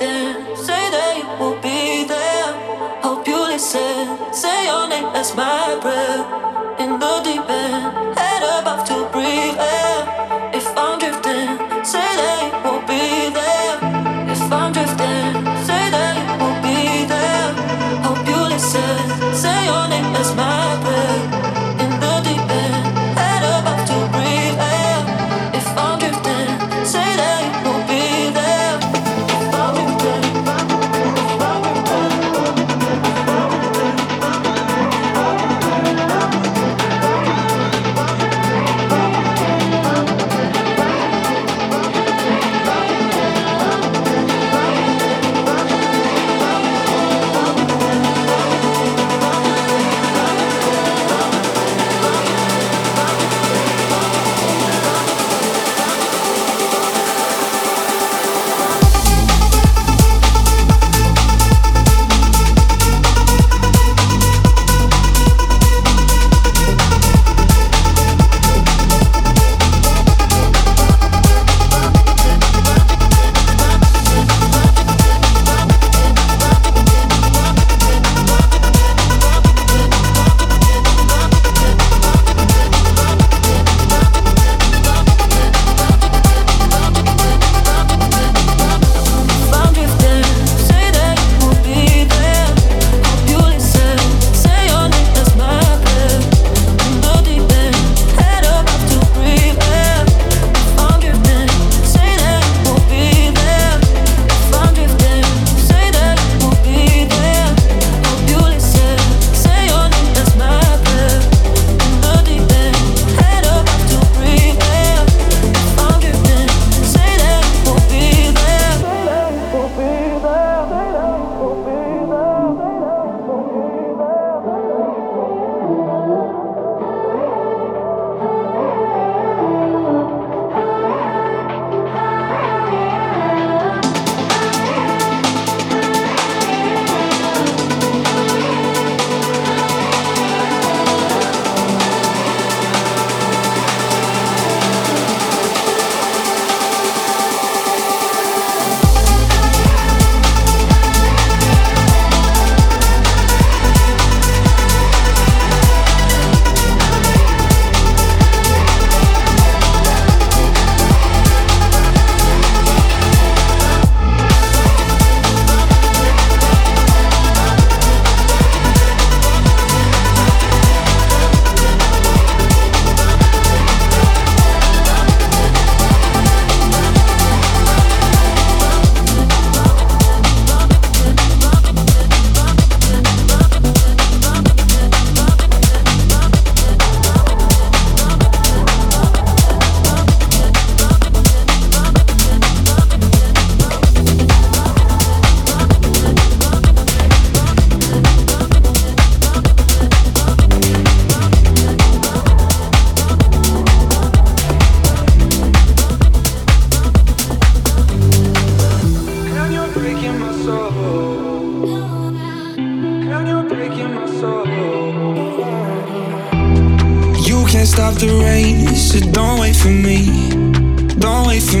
often. Say that you will be there. Hope you listen. Say your name as my breath.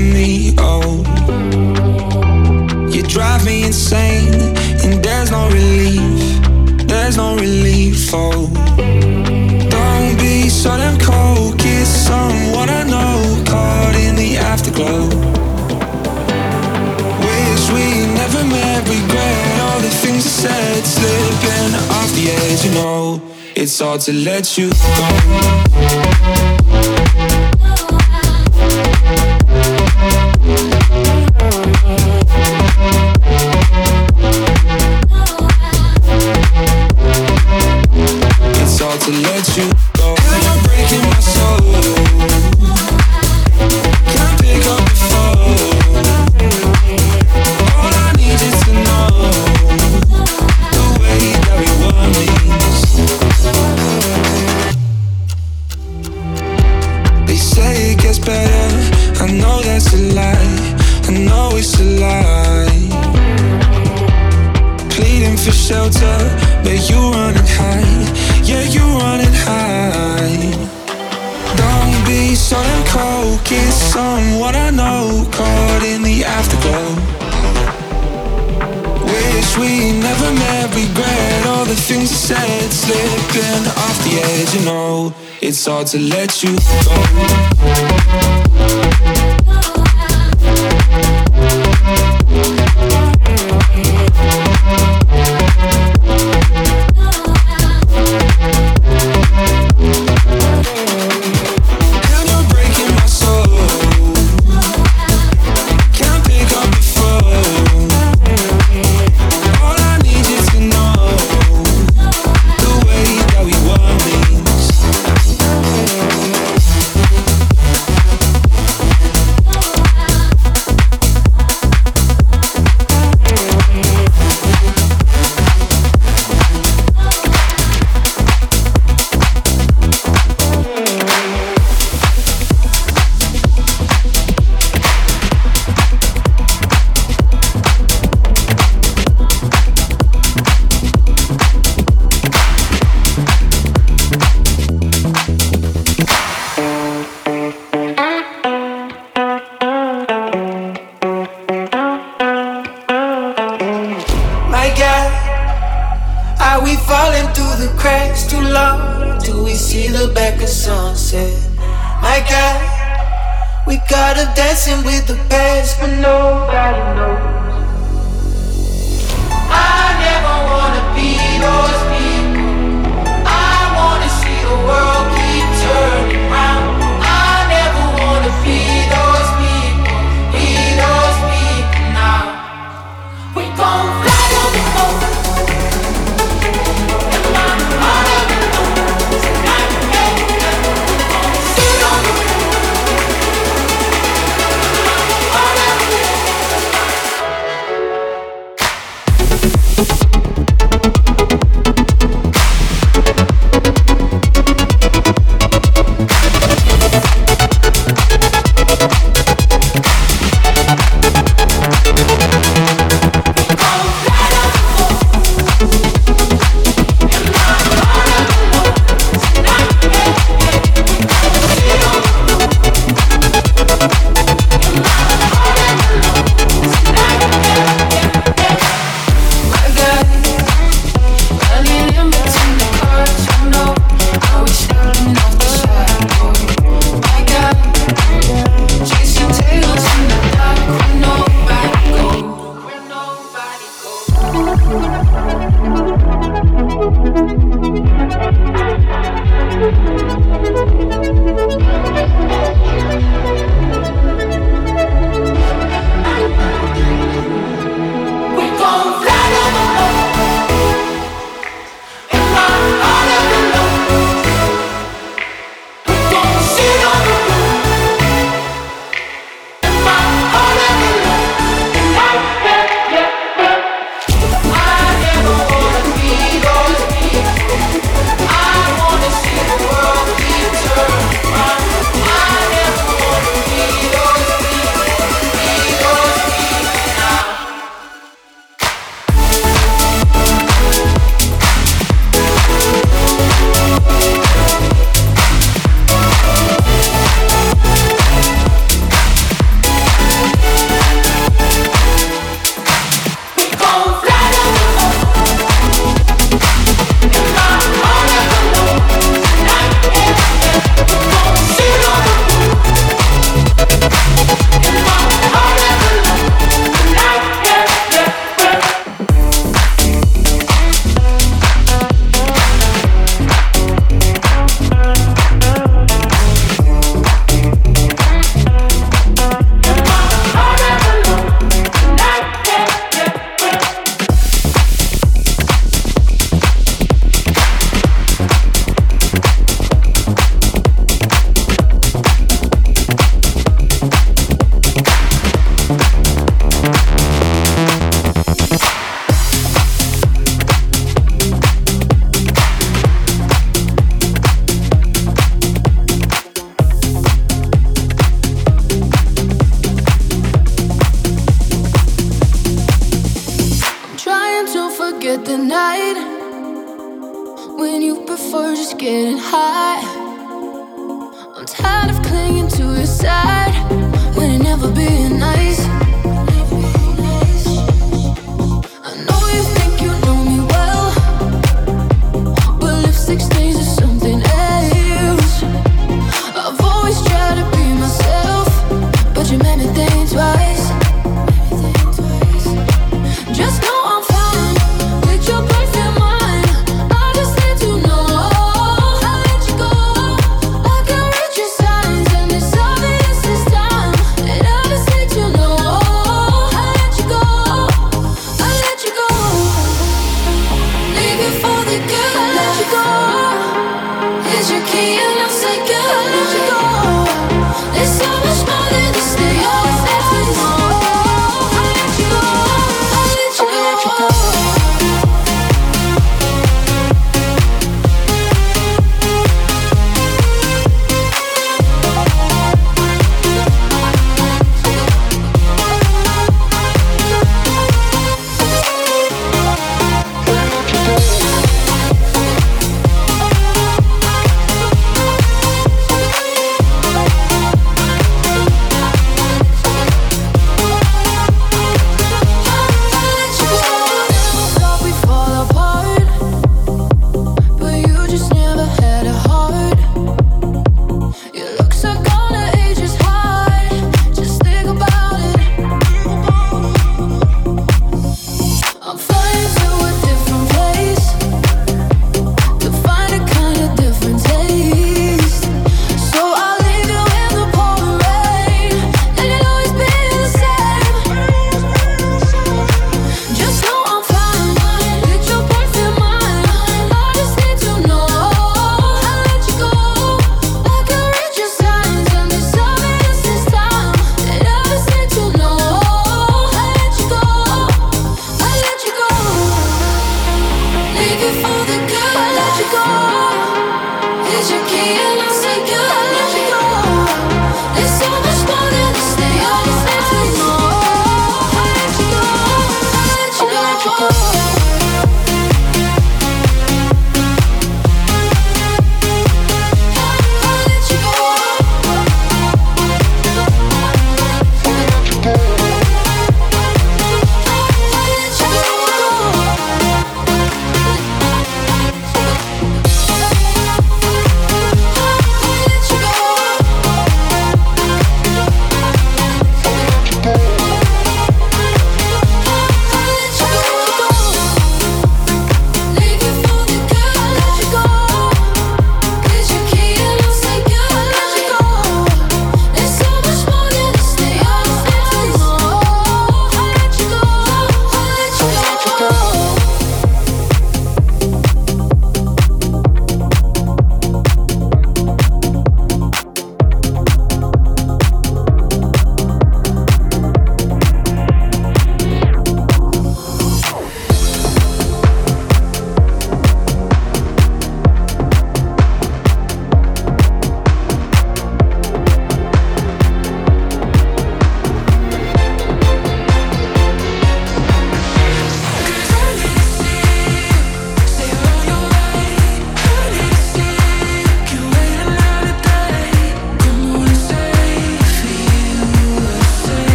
me. Oh. You drive me insane, and there's no relief. There's no relief, oh. Don't be so damn cold, kiss someone I know, caught in the afterglow. Wish we never met, regret all the things I said, slipping off the edge, you know. It's hard to let you go. to let you to let you when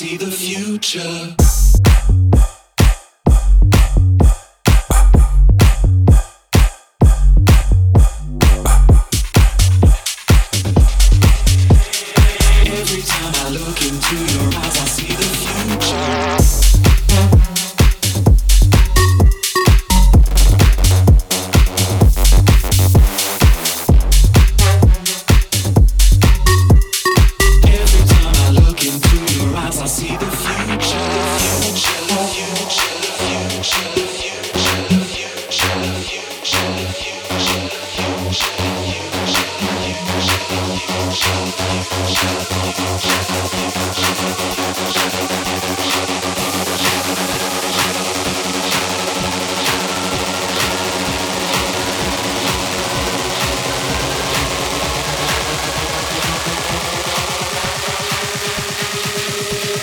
see the future.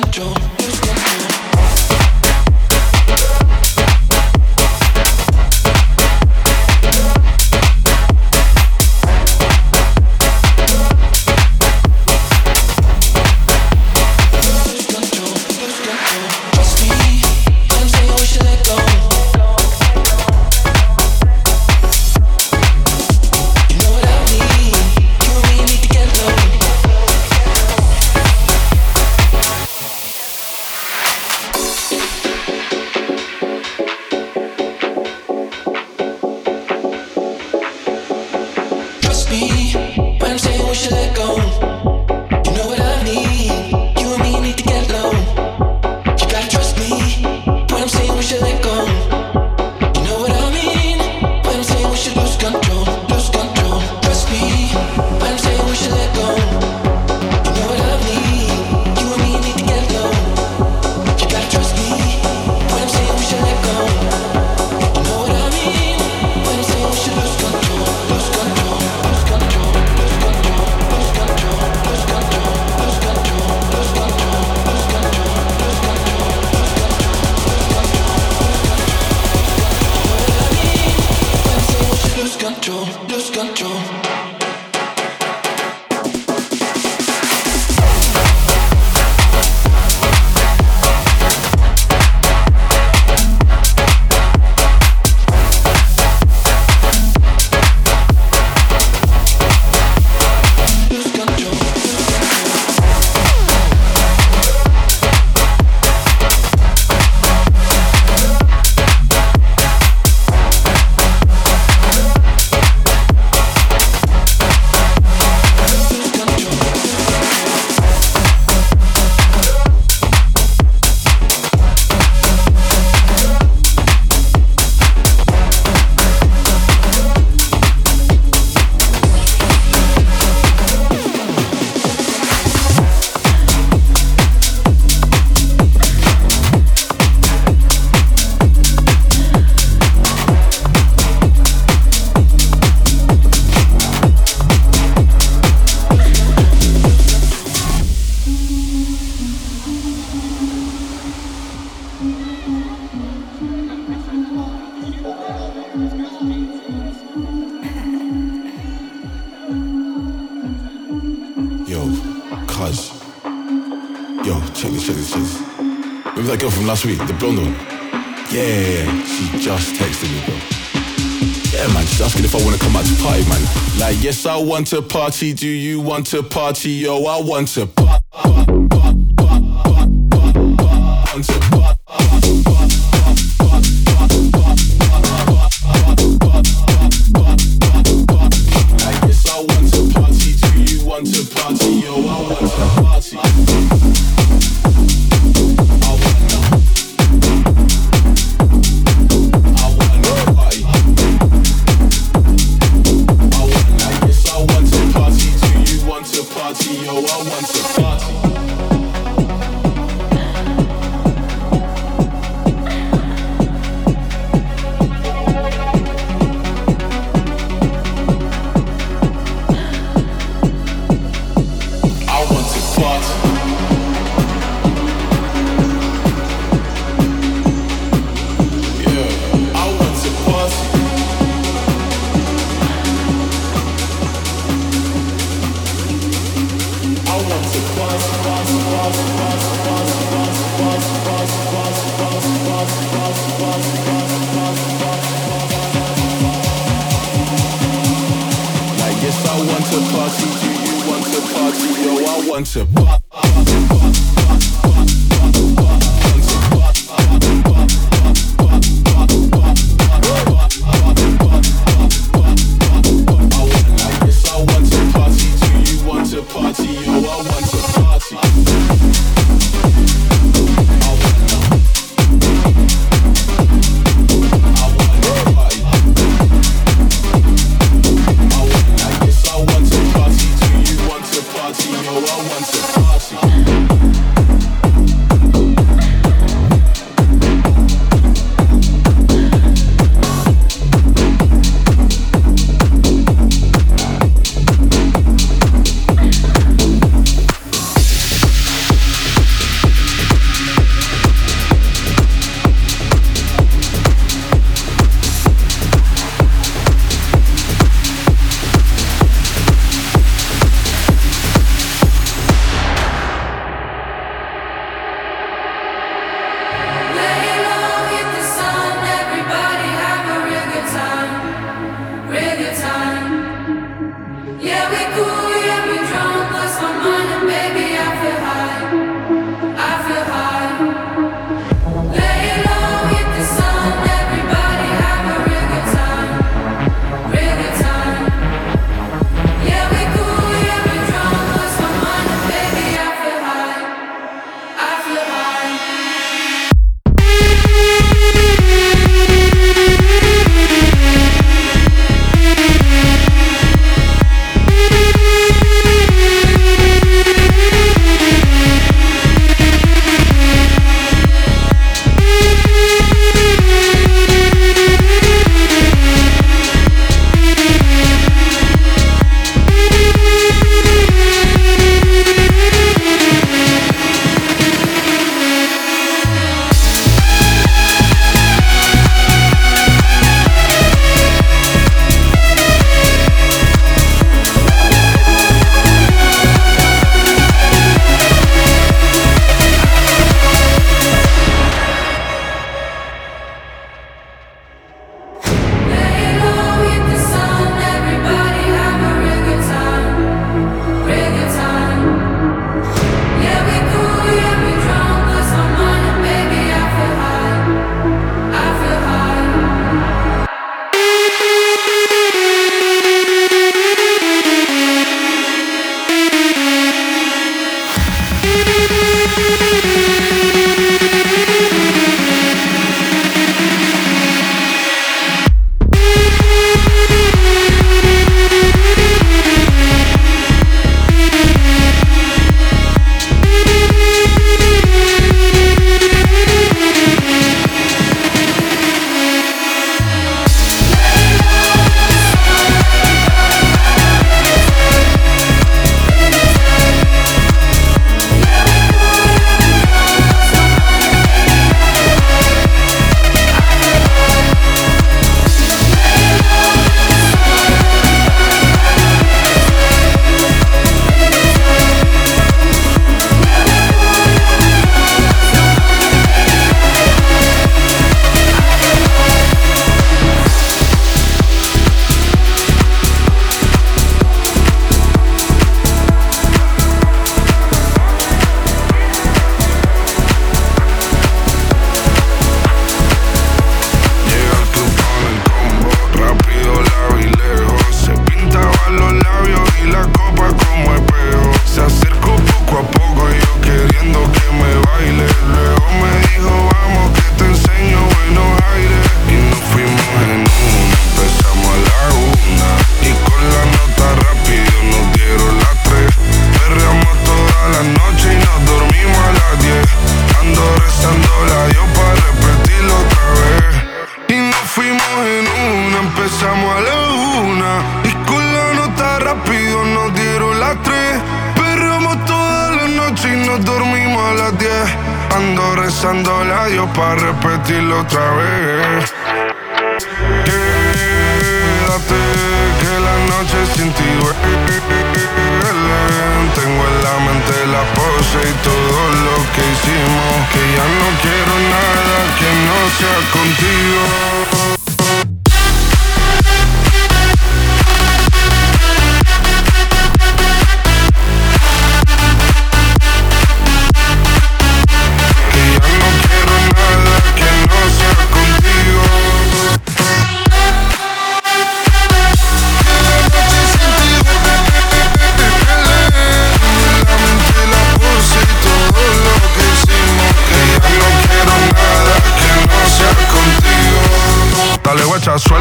control. Last week, the blonde one. Yeah, she just texted me, bro. Yeah, man, she's asking if I wanna come out to party, man. Like, yes, I want to party. Do you want to party? Yo, I want to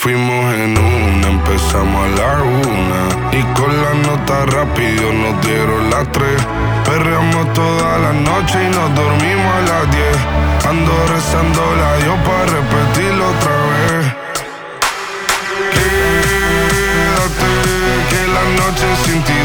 fuimos en una, empezamos a la una. Y con la nota rápido nos dieron las tres. Perreamos toda la noche y nos dormimos a las diez. Ando rezando la Dios para repetirlo otra vez. Quédate que la noche sin ti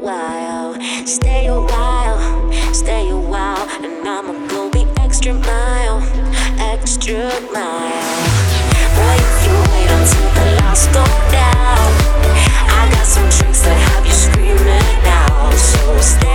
while, stay a while, stay a while, and I'ma go the extra mile, extra mile. Boy, if you wait until the lights go down, I got some tricks that have you screaming out. So stay.